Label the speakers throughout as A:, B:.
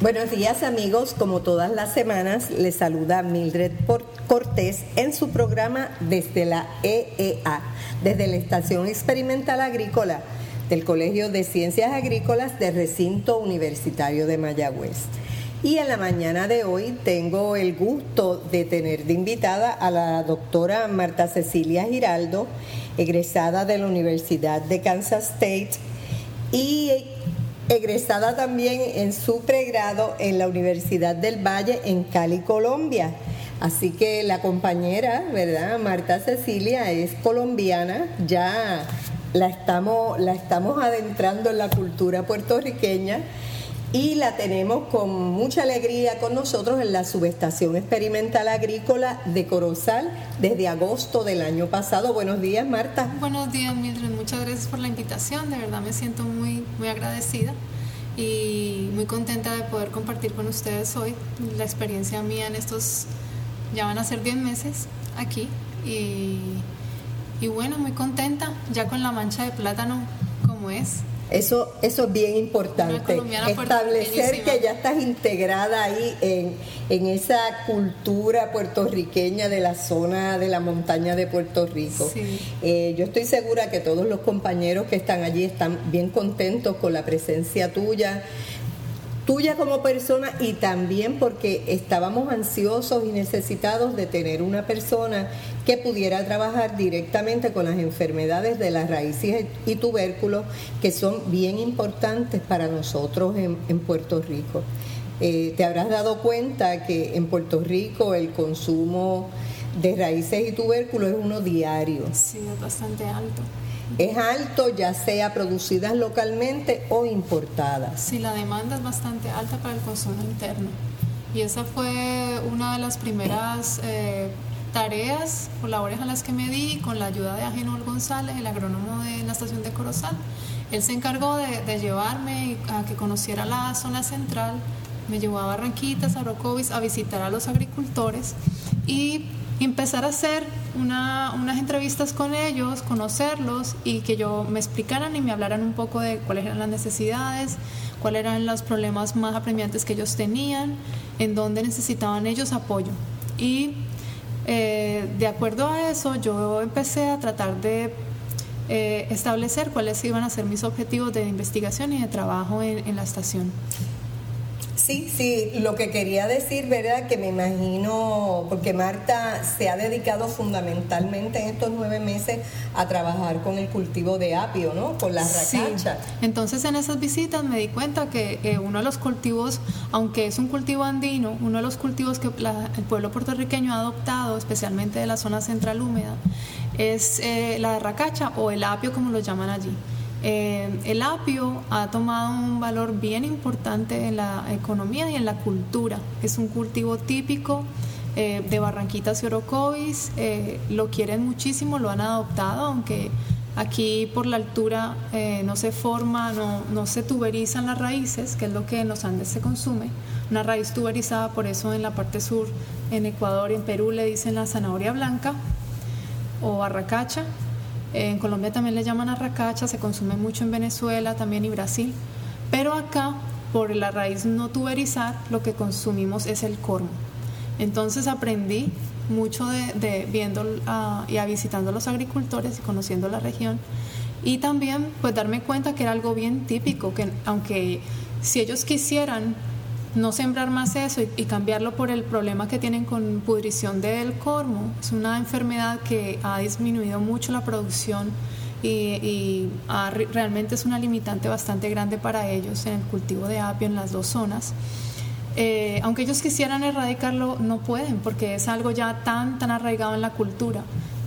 A: Buenos días amigos, como todas las semanas les saluda Mildred Cortés en su programa desde la EEA, desde la Estación Experimental Agrícola del Colegio de Ciencias Agrícolas del Recinto Universitario de Mayagüez. Y en la mañana de hoy tengo el gusto de tener de invitada a la doctora Marta Cecilia Giraldo, egresada de la Universidad de Kansas State y egresada también en su pregrado en la Universidad del Valle en Cali, Colombia. Así que la compañera, ¿verdad? Marta Cecilia es colombiana, ya la estamos, la estamos adentrando en la cultura puertorriqueña y la tenemos con mucha alegría con nosotros en la subestación experimental agrícola de Corozal desde agosto del año pasado. Buenos días, Marta.
B: Buenos días, Mildred. Muchas gracias por la invitación. De verdad me siento muy, muy agradecida y muy contenta de poder compartir con ustedes hoy la experiencia mía en estos, ya van a ser 10 meses aquí y, y bueno, muy contenta ya con la mancha de plátano como es
A: eso, eso es bien importante. Establecer que ya estás integrada ahí en, en, esa cultura puertorriqueña de la zona de la montaña de Puerto Rico. Eh, yo estoy segura que todos los compañeros que están allí están bien contentos con la presencia tuya tuya como persona y también porque estábamos ansiosos y necesitados de tener una persona que pudiera trabajar directamente con las enfermedades de las raíces y tubérculos que son bien importantes para nosotros en, Puerto Rico. Eh, te habrás dado cuenta que en Puerto Rico el consumo de raíces y tubérculos es uno diario.
B: Sí, es bastante alto
A: es alto, ya sea producidas localmente o importadas.
B: Sí, la demanda es bastante alta para el consumo interno. Y esa fue una de las primeras eh, tareas o labores a las que me di con la ayuda de Agenor González, el agrónomo de la estación de Corozal. Él se encargó de, llevarme a que conociera la zona central, me llevó a Barranquitas, a Rocovis, a visitar a los agricultores y empezar a hacer unas entrevistas con ellos, conocerlos y que yo me explicaran y me hablaran un poco de cuáles eran las necesidades, cuáles eran los problemas más apremiantes que ellos tenían, en dónde necesitaban ellos apoyo. Y eh, de acuerdo a eso, yo empecé a tratar de eh, establecer cuáles iban a ser mis objetivos de investigación y de trabajo en la estación.
A: Sí, sí, lo que quería decir, ¿verdad? Que me imagino, porque Marta se ha dedicado fundamentalmente en estos nueve meses a trabajar con el cultivo de apio, ¿no? Con la racacha.
B: Entonces en esas visitas me di cuenta que uno de los cultivos, aunque es un cultivo andino, uno de los cultivos que el pueblo puertorriqueño ha adoptado, especialmente de la zona central húmeda, es eh, la racacha o el apio como lo llaman allí. Eh, el apio ha tomado un valor bien importante en la economía y en la cultura. Es un cultivo típico eh, de Barranquitas y Orocovis. Eh, lo quieren muchísimo, lo han adoptado, aunque aquí por la altura no se forma, no, no se tuberizan las raíces, que es lo que en los Andes se consume. Una raíz tuberizada, por eso en la parte sur, en Ecuador y en Perú le dicen la zanahoria blanca o barracacha en Colombia también le llaman arracacha, se consume mucho en Venezuela también y Brasil. Pero acá, por la raíz no tuberizar, lo que consumimos es el cormo. Entonces aprendí mucho de, viendo y a visitando a los agricultores y conociendo la región. Y también pues darme cuenta que era algo bien típico, que aunque si ellos quisieran no sembrar más eso y, cambiarlo por el problema que tienen con pudrición del cormo. Es una enfermedad que ha disminuido mucho la producción y, realmente es una limitante bastante grande para ellos en el cultivo de apio en las dos zonas. Eh, aunque ellos quisieran erradicarlo, no pueden porque es algo ya tan, tan arraigado en la cultura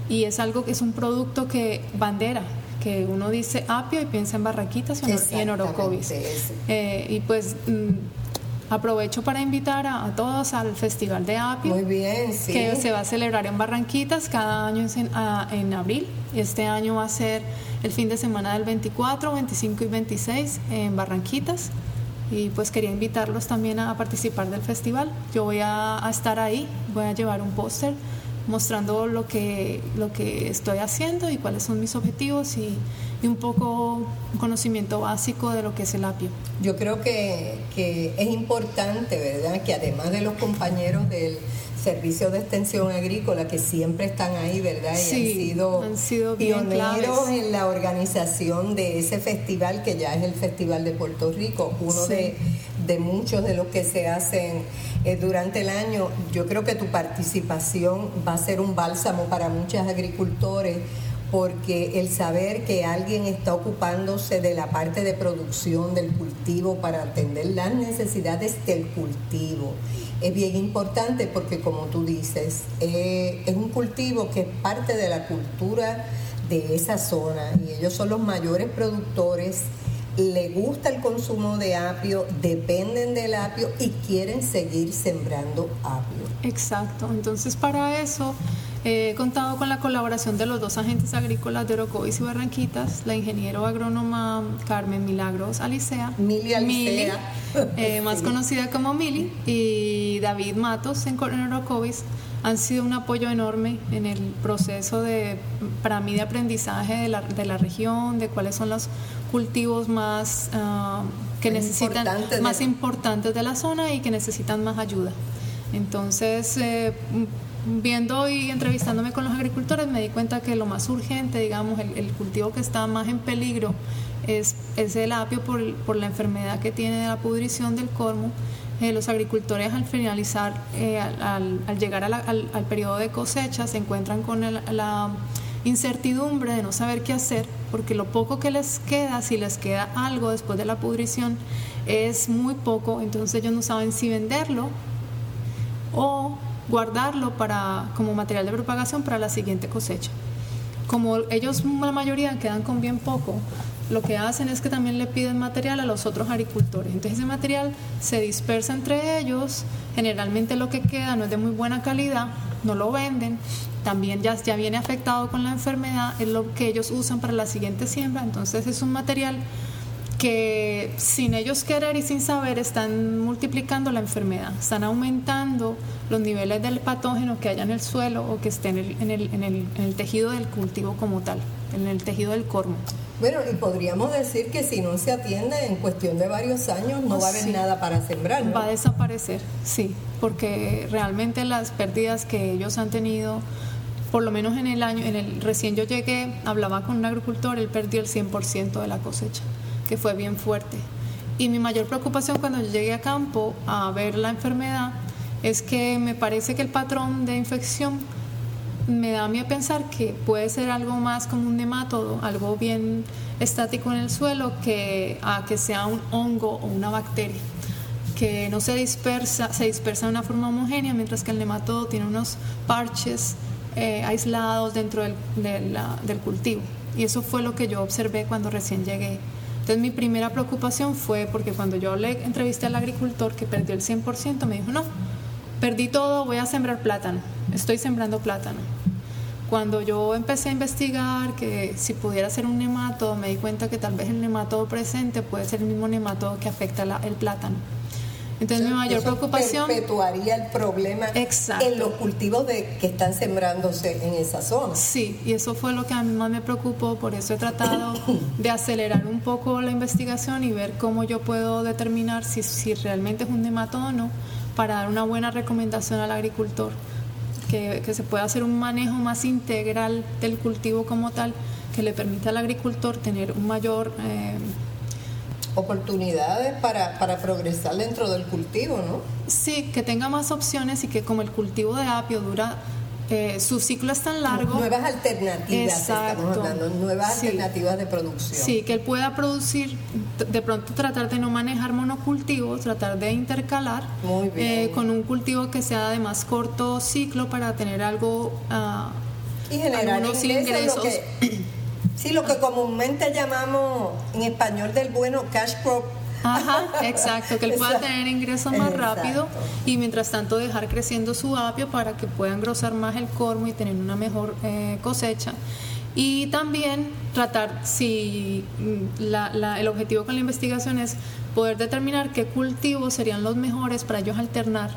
B: y es algo que es un producto que bandera, que uno dice apio y piensa en barraquitas y en orocovis. Eh, y pues mm, Aprovecho para invitar a, todos al Festival de Apio.
A: Muy bien,
B: Que se va a celebrar en Barranquitas cada año en, en, abril. Este año va a ser el fin de semana del 24, 25 y 26 en Barranquitas. y pues quería invitarlos también a, participar del festival. Yo voy a, estar ahí, voy a llevar un póster mostrando lo que, lo que estoy haciendo y cuáles son mis objetivos y, un poco un conocimiento básico de lo que es el apio.
A: Yo creo que, que es importante, ¿verdad? Que además de los compañeros del servicios de extensión agrícola que siempre están ahí, ¿verdad?
B: Y han sido,
A: pioneros en la organización de ese festival que ya es el Festival de Puerto Rico, uno de, muchos de los que se hacen eh, durante el año. Yo creo que tu participación va a ser un bálsamo para muchos agricultores porque el saber que alguien está ocupándose de la parte de producción del cultivo para atender las necesidades del cultivo es bien importante porque como tú dices, eh, es un cultivo que es parte de la cultura de esa zona y ellos son los mayores productores, le gusta el consumo de apio, dependen del apio y quieren seguir sembrando apio.
B: Exacto, entonces para eso He contado con la colaboración de los dos agentes agrícolas de Orocovis y Barranquitas, la ingeniero agrónoma Carmen Milagros Alicea,
A: Mili Alicea,
B: eh, más conocida como Mili, y David Matos en, Orocovis, han sido un apoyo enorme en el proceso de, para mí, de aprendizaje de la, de la región, de cuáles son los cultivos más ah, que necesitan, más importantes de la zona y que necesitan más ayuda. Entonces, eh, viendo y entrevistándome con los agricultores me di cuenta que lo más urgente, digamos, el, cultivo que está más en peligro es, el apio por, la enfermedad que tiene de la pudrición del cormo. Eh, los agricultores al finalizar, eh, al, llegar al, periodo de cosecha, se encuentran con la incertidumbre de no saber qué hacer, porque lo poco que les queda, si les queda algo después de la pudrición, es muy poco, entonces ellos no saben si venderlo o guardarlo para, como material de propagación para la siguiente cosecha. Como ellos, la mayoría, quedan con bien poco, lo que hacen es que también le piden material a los otros agricultores. Entonces ese material se dispersa entre ellos, generalmente lo que queda no es de muy buena calidad, no lo venden, también ya, ya viene afectado con la enfermedad, es lo que ellos usan para la siguiente siembra, entonces es un material que sin ellos querer y sin saber están multiplicando la enfermedad, están aumentando los niveles del patógeno que haya en el suelo o que esté en el, en el, tejido del cultivo como tal, en el tejido del cormo.
A: Bueno, y podríamos decir que si no se atiende en cuestión de varios años no va a haber nada para sembrar.
B: Va a desaparecer, sí, porque realmente las pérdidas que ellos han tenido, por lo menos en el año, en el recién yo llegué, hablaba con un agricultor, él perdió el 100% de la cosecha que fue bien fuerte. Y mi mayor preocupación cuando yo llegué a campo a ver la enfermedad es que me parece que el patrón de infección me da a mí a pensar que puede ser algo más como un nematodo, algo bien estático en el suelo, que a que sea un hongo o una bacteria, que no se dispersa, se dispersa de una forma homogénea, mientras que el nematodo tiene unos parches eh, aislados dentro del, del cultivo. Y eso fue lo que yo observé cuando recién llegué entonces mi primera preocupación fue porque cuando yo le entrevisté al agricultor que perdió el 100%, me dijo, no, perdí todo, voy a sembrar plátano, estoy sembrando plátano. Cuando yo empecé a investigar que si pudiera ser un nematodo, me di cuenta que tal vez el nematodo presente puede ser el mismo nematodo que afecta el plátano. Entonces mi mayor preocupación
A: perpetuaría el problema en los cultivos de, que están sembrándose en esa zona.
B: Sí, y eso fue lo que a mí más me preocupó, por eso he tratado de acelerar un poco la investigación y ver cómo yo puedo determinar si, si realmente es un nematodo o no, para dar una buena recomendación al agricultor, que, que se pueda hacer un manejo más integral del cultivo como tal, que le permita al agricultor tener un mayor... Eh,
A: oportunidades para, para progresar dentro del cultivo, ¿no?
B: Sí, que tenga más opciones y que como el cultivo de apio dura eh, su ciclo es tan largo.
A: Nuevas alternativas, estamos hablando, nuevas alternativas de producción.
B: Sí, que él pueda producir, de pronto tratar de no manejar monocultivos, tratar de intercalar eh, con un cultivo que sea de más corto ciclo para tener algo. Uh,
A: y generar ingresos. Sí, lo que comúnmente llamamos en español del bueno cash crop.
B: Ajá, exacto, que él pueda tener ingresos más rápido y mientras tanto dejar creciendo su apio para que pueda engrosar más el cormo y tener una mejor eh, cosecha. Y también tratar, si mm, el objetivo con la investigación es poder determinar qué cultivos serían los mejores para ellos alternar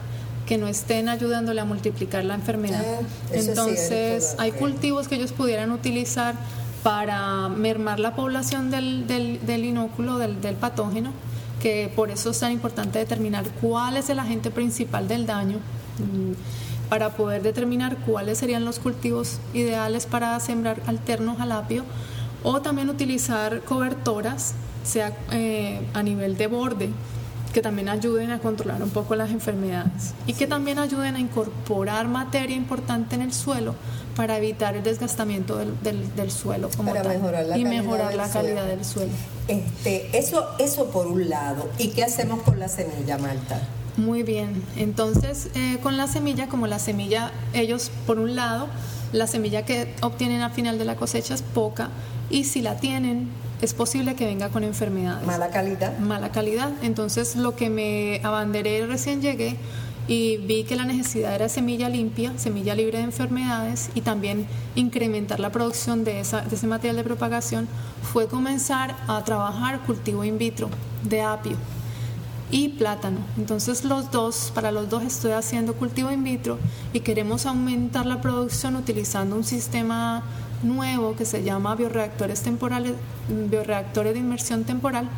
B: que no estén ayudándole a multiplicar la enfermedad. Ah, Entonces, hay cultivos que ellos pudieran utilizar para mermar la población del, del, inóculo, del, del, patógeno, que por eso es tan importante determinar cuál es el agente principal del daño, mm, para poder determinar cuáles serían los cultivos ideales para sembrar alternos al apio, o también utilizar cobertoras, sea eh, a nivel de borde, que también ayuden a controlar un poco las enfermedades y que también ayuden a incorporar materia importante en el suelo para evitar el desgastamiento del, del, suelo como
A: para mejorar la
B: y mejorar la
A: suelo.
B: calidad del suelo.
A: Este, eso, eso por un lado. ¿Y qué hacemos con la semilla, Marta?
B: Muy bien. Entonces, eh, con la semilla, como la semilla, ellos, por un lado, la semilla que obtienen al final de la cosecha es poca y si la tienen, es posible que venga con enfermedades.
A: Mala calidad.
B: Mala calidad. Entonces, lo que me abanderé recién llegué y vi que la necesidad era semilla limpia, semilla libre de enfermedades y también incrementar la producción de, esa, de ese material de propagación, fue comenzar a trabajar cultivo in vitro de apio y plátano. Entonces los dos, para los dos estoy haciendo cultivo in vitro y queremos aumentar la producción utilizando un sistema nuevo que se llama bioreactores temporales, bioreactores de inmersión temporal,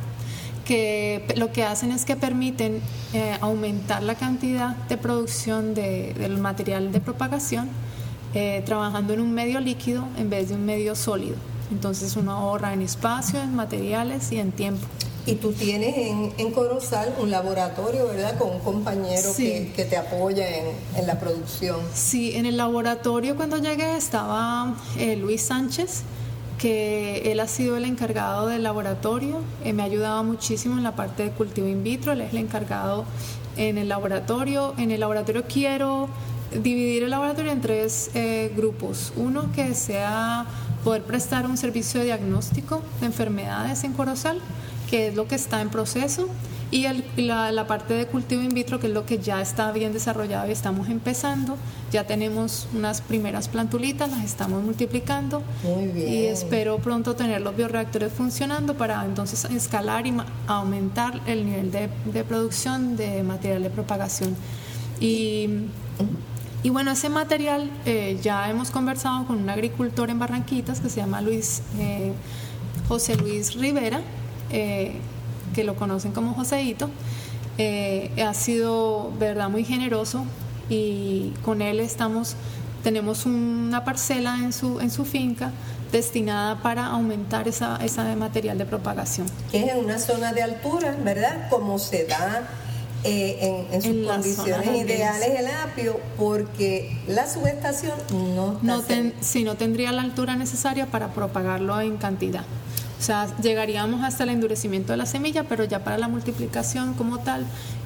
B: que lo que hacen es que permiten eh, aumentar la cantidad de producción de, del material de propagación eh, trabajando en un medio líquido en vez de un medio sólido. Entonces uno ahorra en espacio, en materiales y en tiempo.
A: Y tú tienes en, en Corozal un laboratorio, ¿verdad? Con un compañero que, que, te apoya en, en, la producción.
B: Sí, en el laboratorio cuando llegué estaba eh, Luis Sánchez, que él ha sido el encargado del laboratorio, eh, me ha ayudado muchísimo en la parte de cultivo in vitro, él es el encargado en el laboratorio. En el laboratorio quiero dividir el laboratorio en tres eh, grupos. Uno que sea poder prestar un servicio de diagnóstico de enfermedades en Corozal que es lo que está en proceso, y el, la, la, parte de cultivo in vitro, que es lo que ya está bien desarrollado y estamos empezando. Ya tenemos unas primeras plantulitas, las estamos multiplicando.
A: Muy bien.
B: Y espero pronto tener los bioreactores funcionando para entonces escalar y aumentar el nivel de, de producción de material de propagación. Y, y bueno, ese material eh, ya hemos conversado con un agricultor en Barranquitas que se llama Luis eh, José Luis Rivera eh, que lo conocen como Joseito, eh, ha sido verdad muy generoso y con él estamos tenemos una parcela en su en su finca destinada para aumentar esa, esa material de propagación.
A: Es en una zona de altura, ¿verdad? Como se da eh, en, en, sus
B: En
A: condiciones ideales el apio, porque la subestación no está
B: No ten- sí, no tendría la altura necesaria para propagarlo en cantidad. O sea, llegaríamos hasta el endurecimiento de la semilla, pero ya para la multiplicación como tal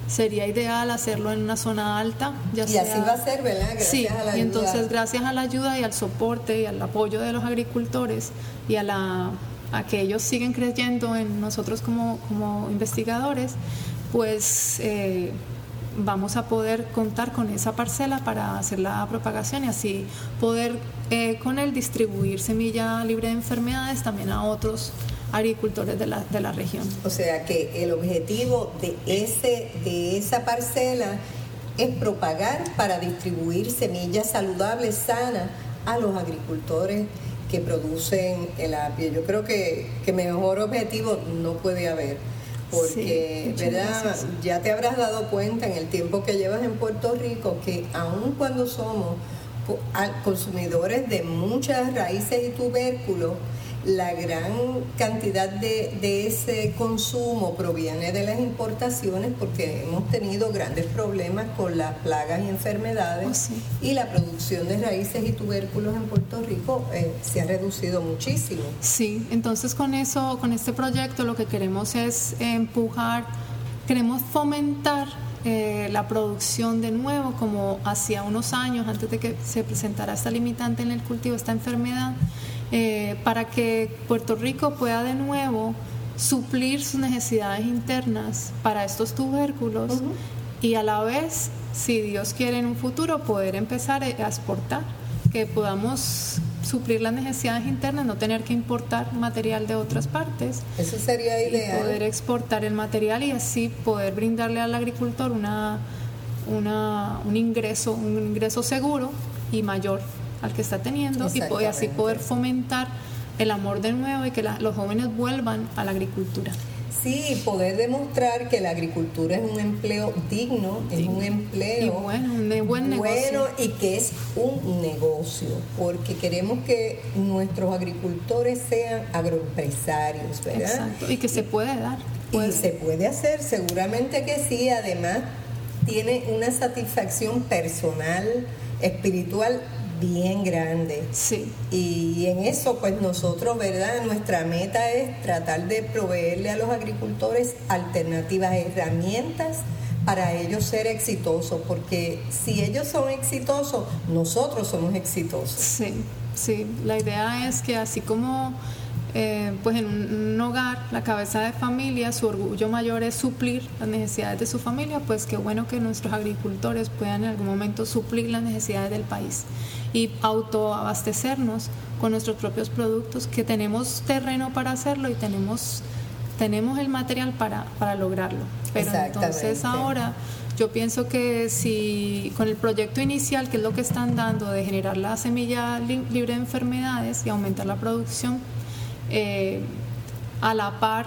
B: sería ideal hacerlo en una zona alta. Ya
A: Y
B: sea-
A: así va a ser, ¿verdad? Gracias
B: sí,
A: a la
B: y entonces
A: ayuda.
B: gracias a la ayuda y al soporte y al apoyo de los agricultores y a, la, a que ellos siguen creyendo en nosotros como, como investigadores, pues eh, vamos a poder contar con esa parcela para hacer la propagación y así poder eh, con él distribuir semilla libre de enfermedades también a otros agricultores de la, de la región.
A: O sea que el objetivo de, ese, de esa parcela es propagar para distribuir semillas saludables, sanas, a los agricultores que producen el apio. Yo creo que, que mejor objetivo no puede haber. Porque,
B: Sí,
A: ¿verdad?
B: gracias.
A: Ya te habrás dado cuenta en el tiempo que llevas en Puerto Rico que aun cuando somos consumidores de muchas raíces y tubérculos, la gran cantidad de, de ese consumo proviene de las importaciones porque hemos tenido grandes problemas con las plagas y enfermedades
B: Oh, sí.
A: y la producción de raíces y tubérculos en Puerto Rico eh, se ha reducido muchísimo.
B: Sí, entonces con eso, con este proyecto lo que queremos es empujar, queremos fomentar eh, la producción de nuevo, como hacía unos años antes de que se presentara esta limitante en el cultivo, esta enfermedad, eh, para que Puerto Rico pueda de nuevo suplir sus necesidades internas para estos tubérculos y a la vez, si Dios quiere en un futuro, poder empezar a exportar, que podamos suplir las necesidades internas, no tener que importar material de otras partes.
A: Eso sería ideal.
B: poder exportar el material y así poder brindarle al agricultor una, una, un ingreso, un ingreso seguro y mayor al que está teniendo y así poder fomentar el amor de nuevo y que los jóvenes vuelvan a la agricultura.
A: Sí, poder demostrar que la agricultura es un empleo digno, es un empleo
B: bueno, un buen negocio.
A: bueno y que es un negocio, porque queremos que nuestros agricultores sean agroempresarios, ¿verdad?
B: Exacto, y que se puede dar.
A: Y se puede hacer, seguramente que sí, además tiene una satisfacción personal, espiritual bien grande.
B: Sí.
A: Y en eso, pues nosotros, ¿verdad? Nuestra meta es tratar de proveerle a los agricultores alternativas, herramientas para ellos ser exitosos, porque si ellos son exitosos, nosotros somos exitosos.
B: Sí, sí. La idea es que así como eh, pues en un, hogar, la cabeza de familia, su orgullo mayor es suplir las necesidades de su familia, pues qué bueno que nuestros agricultores puedan en algún momento suplir las necesidades del país y autoabastecernos con nuestros propios productos, que tenemos terreno para hacerlo y tenemos, tenemos el material para, para lograrlo. Pero entonces ahora yo pienso que si con el proyecto inicial, que es lo que están dando de generar la semilla libre de enfermedades y aumentar la producción, eh, a la par,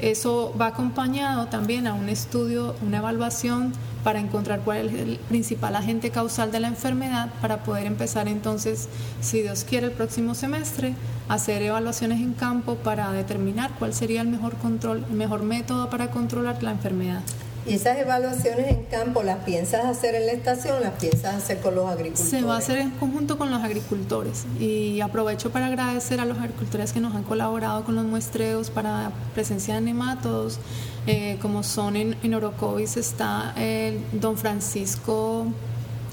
B: eso va acompañado también a un estudio, una evaluación para encontrar cuál es el principal agente causal de la enfermedad para poder empezar entonces, si Dios quiere, el próximo semestre, hacer evaluaciones en campo para determinar cuál sería el mejor control, el mejor método para controlar la enfermedad.
A: ¿Y esas evaluaciones en campo las piensas hacer en la estación, las piensas hacer con los agricultores?
B: Se va a hacer en conjunto con los agricultores y aprovecho para agradecer a los agricultores que nos han colaborado con los muestreos para presencia de nemátodos, eh, como son en, en Orocovis está el don Francisco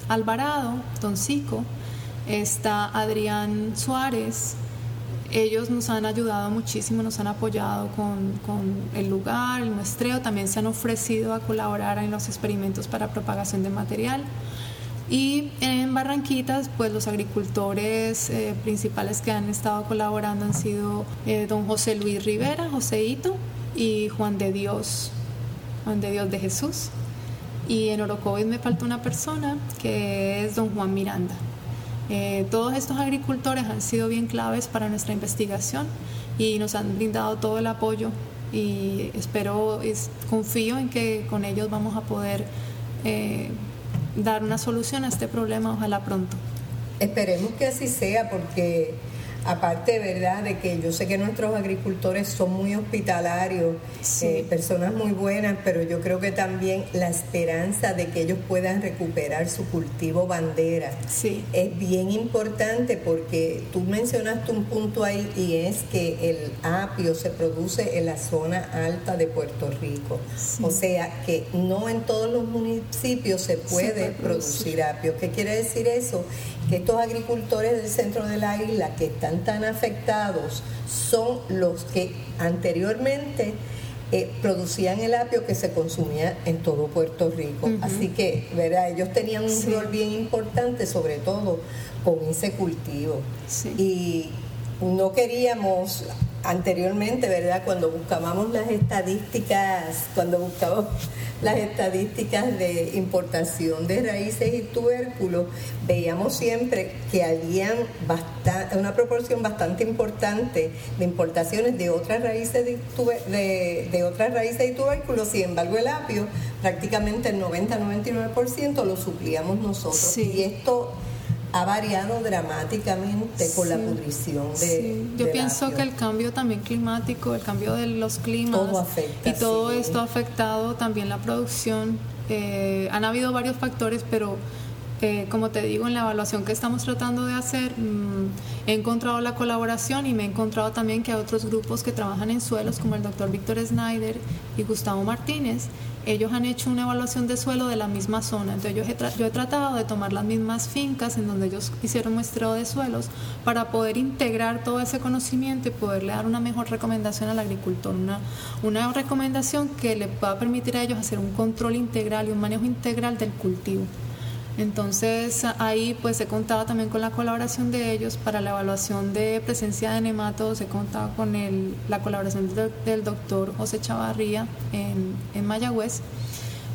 B: Alvarado, don Cico, está Adrián Suárez, ellos nos han ayudado muchísimo, nos han apoyado con, el lugar, el muestreo, también se han ofrecido a colaborar en los experimentos para propagación de material. Y en Barranquitas, pues los agricultores eh, principales que han estado colaborando han sido eh, don José Luis Rivera, Joséito, y Juan de Dios, Juan de Dios de Jesús. Y en Orocovis me falta una persona que es don Juan Miranda. Eh, todos estos agricultores han sido bien claves para nuestra investigación y nos han brindado todo el apoyo y espero, confío en que con ellos vamos a poder eh, dar una solución a este problema, ojalá pronto.
A: Esperemos que así sea porque aparte, ¿verdad?, de que yo sé que nuestros agricultores son muy hospitalarios, eh, personas muy buenas, pero yo creo que también la esperanza de que ellos puedan recuperar su cultivo bandera
B: sí.
A: es bien importante porque tú mencionaste un punto ahí y es que el apio se produce en la zona alta de Puerto Rico. O sea que no en todos los municipios se puede producir apio. ¿Qué quiere decir eso? que estos agricultores del centro de la isla que están tan afectados son los que anteriormente eh, producían el apio que se consumía en todo Puerto Rico. Así que, ¿verdad? Ellos tenían un rol bien importante, sobre todo con ese cultivo. Y no queríamos anteriormente, ¿verdad? Cuando buscábamos las estadísticas, cuando buscábamos las estadísticas de importación de raíces y tubérculos, veíamos siempre que había una proporción bastante importante de importaciones de otras raíces de, de, otras raíces y tubérculos, sin embargo el apio prácticamente el 90-99% lo suplíamos nosotros. Y esto ha variado dramáticamente con la pudrición de.
B: Yo pienso que el cambio también climático, el cambio de los climas y todo esto ha afectado también la producción. Eh, han habido varios factores, pero eh, como te digo, en la evaluación que estamos tratando de hacer, mm, he encontrado la colaboración y me he encontrado también que hay otros grupos que trabajan en suelos, como el doctor Víctor Snyder y Gustavo Martínez, ellos han hecho una evaluación de suelo de la misma zona. Entonces yo he, yo he tratado de tomar las mismas fincas en donde ellos hicieron muestreo de suelos para poder integrar todo ese conocimiento y poderle dar una mejor recomendación al agricultor, una, una recomendación que le pueda permitir a ellos hacer un control integral y un manejo integral del cultivo. Entonces ahí pues he contado también con la colaboración de ellos para la evaluación de presencia de nematodos, he contado con el, la colaboración del, doctor José Chavarría en, en Mayagüez.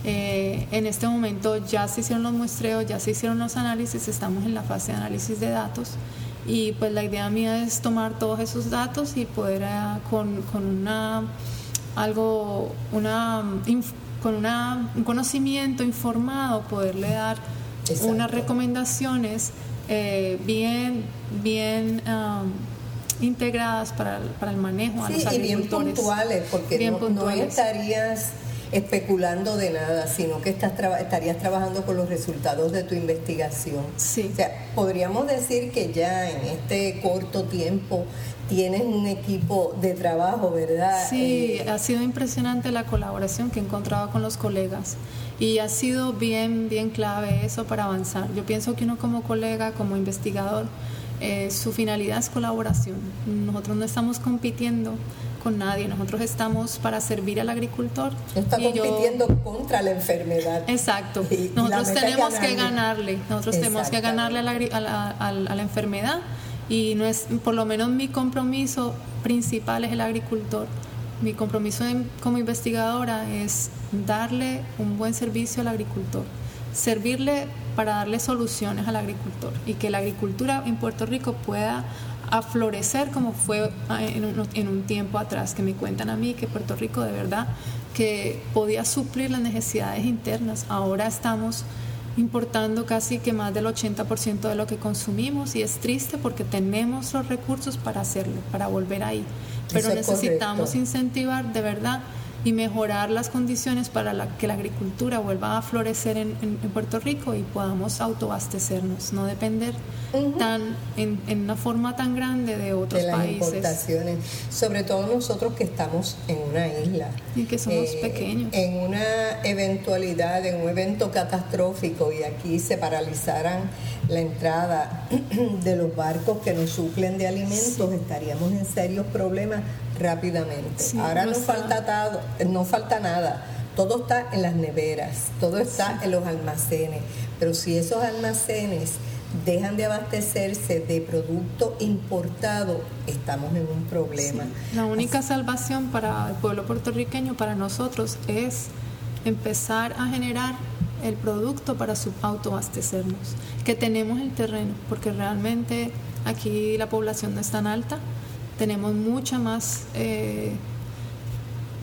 B: Eh, en este momento ya se hicieron los muestreos, ya se hicieron los análisis, estamos en la fase de análisis de datos y pues la idea mía es tomar todos esos datos y poder eh, con, con, una algo una con una, un conocimiento informado poderle dar unas recomendaciones eh, bien, bien um, integradas para, para, el manejo
A: a los y bien puntuales, porque no, estarías especulando de nada, sino que estás estarías trabajando con los resultados de tu investigación.
B: Sí.
A: O sea, podríamos decir que ya en este corto tiempo tienes un equipo de trabajo, ¿verdad?
B: Sí, eh, ha sido impresionante la colaboración que he encontrado con los colegas y ha sido bien, bien clave eso para avanzar. Yo pienso que uno como colega, como investigador, eh, su finalidad es colaboración. Nosotros no estamos compitiendo con nadie, nosotros estamos para servir al agricultor.
A: Está compitiendo contra la enfermedad.
B: Exacto. nosotros tenemos que ganarle, nosotros tenemos que ganarle a la, a la enfermedad y no es, por lo menos mi compromiso principal es el agricultor. Mi compromiso como investigadora es darle un buen servicio al agricultor, servirle para darle soluciones al agricultor y que la agricultura en Puerto Rico pueda aflorecer como fue ah, en un, tiempo atrás, que me cuentan a mí que Puerto Rico de verdad que podía suplir las necesidades internas. Ahora estamos importando casi que más del 80% de lo que consumimos y es triste porque tenemos los recursos para hacerlo, para volver ahí. Pero necesitamos incentivar de verdad y mejorar las condiciones para la, que la agricultura vuelva a florecer en, Puerto Rico y podamos autoabastecernos, no depender tan en, una forma tan grande de otros
A: de las
B: países.
A: Importaciones, sobre todo nosotros que estamos en una isla.
B: Y que somos eh, pequeños.
A: En una eventualidad, en un evento catastrófico y aquí se paralizaran la entrada de los barcos que nos suplen de alimentos, estaríamos en serios problemas rápidamente. Ahora no falta, no falta nada. Todo está en las neveras, todo está en los almacenes. Pero si esos almacenes dejan de abastecerse de producto importado, estamos en un problema.
B: La única salvación para el pueblo puertorriqueño, para nosotros, es empezar a generar el producto para autoabastecernos, que tenemos el terreno, porque realmente aquí la población no es tan alta, tenemos mucha más eh,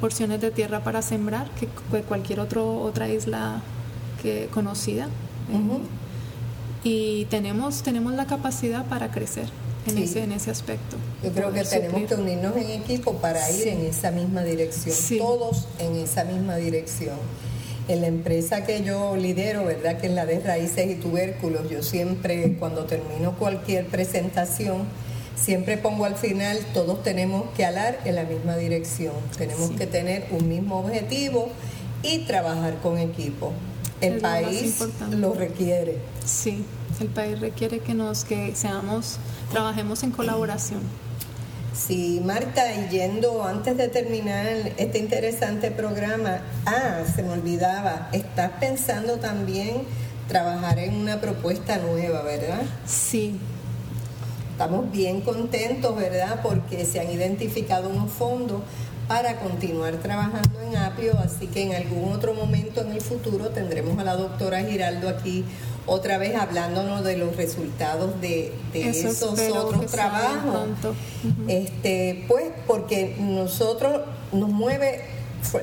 B: porciones de tierra para sembrar que, cualquier otro, otra isla que, conocida. y tenemos, tenemos la capacidad para crecer en, ese, en ese aspecto.
A: Yo creo que tenemos que unirnos en equipo para ir en esa misma dirección, todos en esa misma dirección. En la empresa que yo lidero, ¿verdad? Que es la de raíces y tubérculos, yo siempre cuando termino cualquier presentación, siempre pongo al final, todos tenemos que alar en la misma dirección, tenemos que tener un mismo objetivo y trabajar con equipo. El país lo, requiere.
B: Sí, el país requiere que nos que seamos, trabajemos en colaboración.
A: Sí, Marta, y yendo antes de terminar este interesante programa, ah, se me olvidaba, estás pensando también trabajar en una propuesta nueva, ¿verdad?
B: Sí,
A: Estamos bien contentos, ¿verdad? Porque se han identificado unos fondos para continuar trabajando en Apio, así que en algún otro momento en el futuro tendremos a la doctora Giraldo aquí otra vez hablándonos de los resultados de, esos otros trabajos. Este, pues porque nosotros nos mueve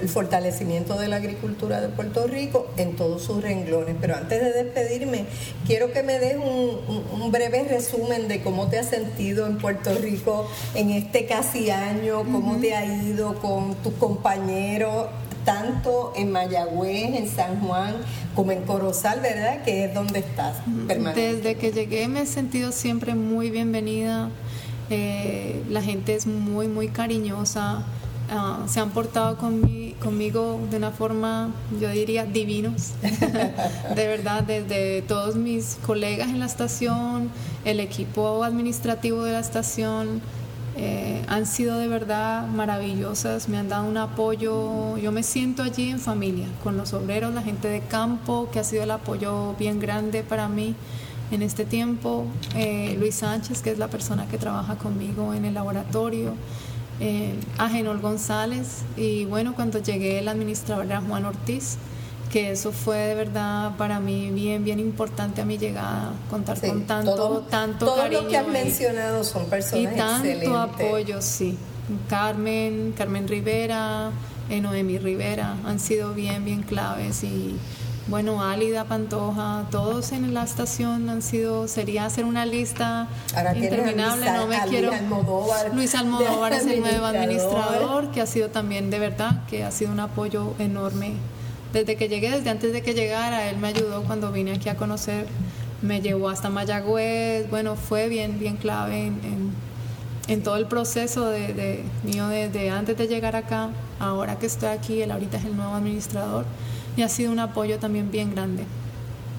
A: el fortalecimiento de la agricultura de Puerto Rico en todos sus renglones. Pero antes de despedirme, quiero que me des un, breve resumen de cómo te has sentido en Puerto Rico en este casi año, cómo te ha ido con tus compañeros, tanto en Mayagüez, en San Juan, como en Corozal, ¿verdad? Que es donde estás
B: Desde que llegué me he sentido siempre muy bienvenida. Eh, la gente es muy, muy cariñosa Ah, se han portado conmigo de una forma, yo diría, divinos. de verdad, desde todos mis colegas en la estación, el equipo administrativo de la estación, Eh, han sido de verdad maravillosas, me han dado un apoyo, yo me siento allí en familia, con los obreros, la gente de campo, que ha sido el apoyo bien grande para mí en este tiempo, eh, Luis Sánchez, que es la persona que trabaja conmigo en el laboratorio, eh, González, y bueno, cuando llegué el administrador era Juan Ortiz, que eso fue de verdad para mí bien, bien importante a mi llegada, contar con tanto, todo, tanto
A: todo
B: cariño.
A: lo que has mencionado son personas
B: Y tanto
A: excelentes.
B: apoyo, sí. Carmen, Carmen Rivera, Noemi Rivera, han sido bien, bien claves y bueno, Álida Pantoja, todos en la estación han sido, sería hacer una lista
A: Ahora
B: interminable,
A: Luis
B: no me
A: a Luis
B: quiero.
A: Almodóvar,
B: Luis Almodóvar es el nuevo
A: administrador,
B: que ha sido también de verdad, que ha sido un apoyo enorme. Desde que llegué, desde antes de que llegara, él me ayudó cuando vine aquí a conocer, me llevó hasta Mayagüez, bueno, fue bien, bien clave en, en- todo el proceso de, de- mío desde antes de llegar acá, ahora que estoy aquí, él ahorita es el nuevo administrador y ha sido un apoyo también bien grande.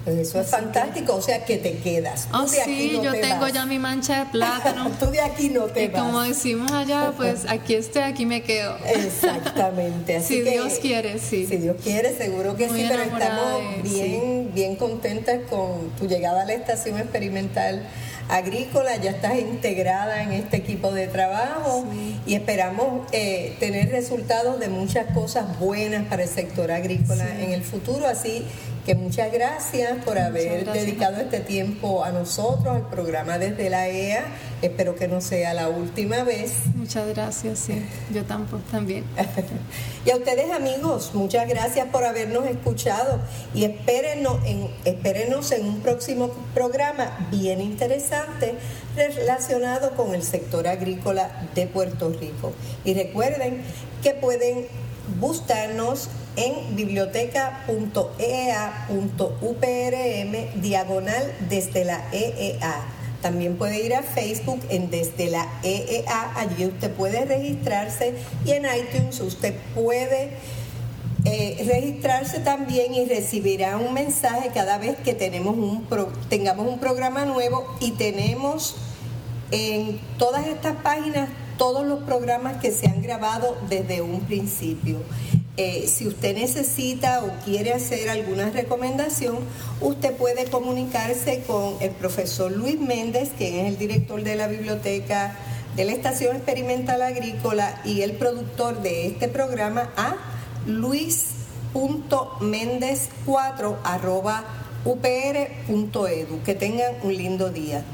A: Pues eso es fantástico, o sea que te quedas. Tú de aquí
B: sí,
A: no
B: yo
A: te
B: tengo
A: vas.
B: ya mi mancha de plátano.
A: Tú de aquí no te
B: y
A: vas.
B: como decimos allá, pues aquí estoy, aquí me quedo.
A: Exactamente. Así
B: Si
A: que,
B: Dios quiere, sí.
A: Si Dios quiere, seguro que
B: Muy
A: sí, pero estamos
B: de-
A: bien, bien contentas con tu llegada a la estación experimental agrícola. Ya estás integrada en este equipo de trabajo y esperamos eh, tener resultados de muchas cosas buenas para el sector agrícola
B: Sí.
A: en el futuro. Así que muchas gracias por haber
B: gracias.
A: dedicado este tiempo a nosotros, al programa desde la EA. Espero que no sea la última vez.
B: Muchas gracias, sí. Yo tampoco, también.
A: Y a ustedes amigos, muchas gracias por habernos escuchado y espérenos en, espérenos en un próximo programa bien interesante relacionado con el sector agrícola de Puerto Rico. Y recuerden que pueden buscarnos en biblioteca.eea.uprm diagonal desde la EEA. También puede ir a Facebook en Desde la EEA, allí usted puede registrarse y en iTunes usted puede eh, registrarse también y recibirá un mensaje cada vez que tenemos un pro- tengamos un programa nuevo y tenemos en todas estas páginas todos los programas que se han grabado desde un principio. Eh, si usted necesita o quiere hacer alguna recomendación, usted puede comunicarse con el profesor Luis Méndez, quien es el director de la biblioteca de la Estación Experimental Agrícola y el productor de este programa, a luis.méndez4 arroba upr.edu. Que tengan un lindo día.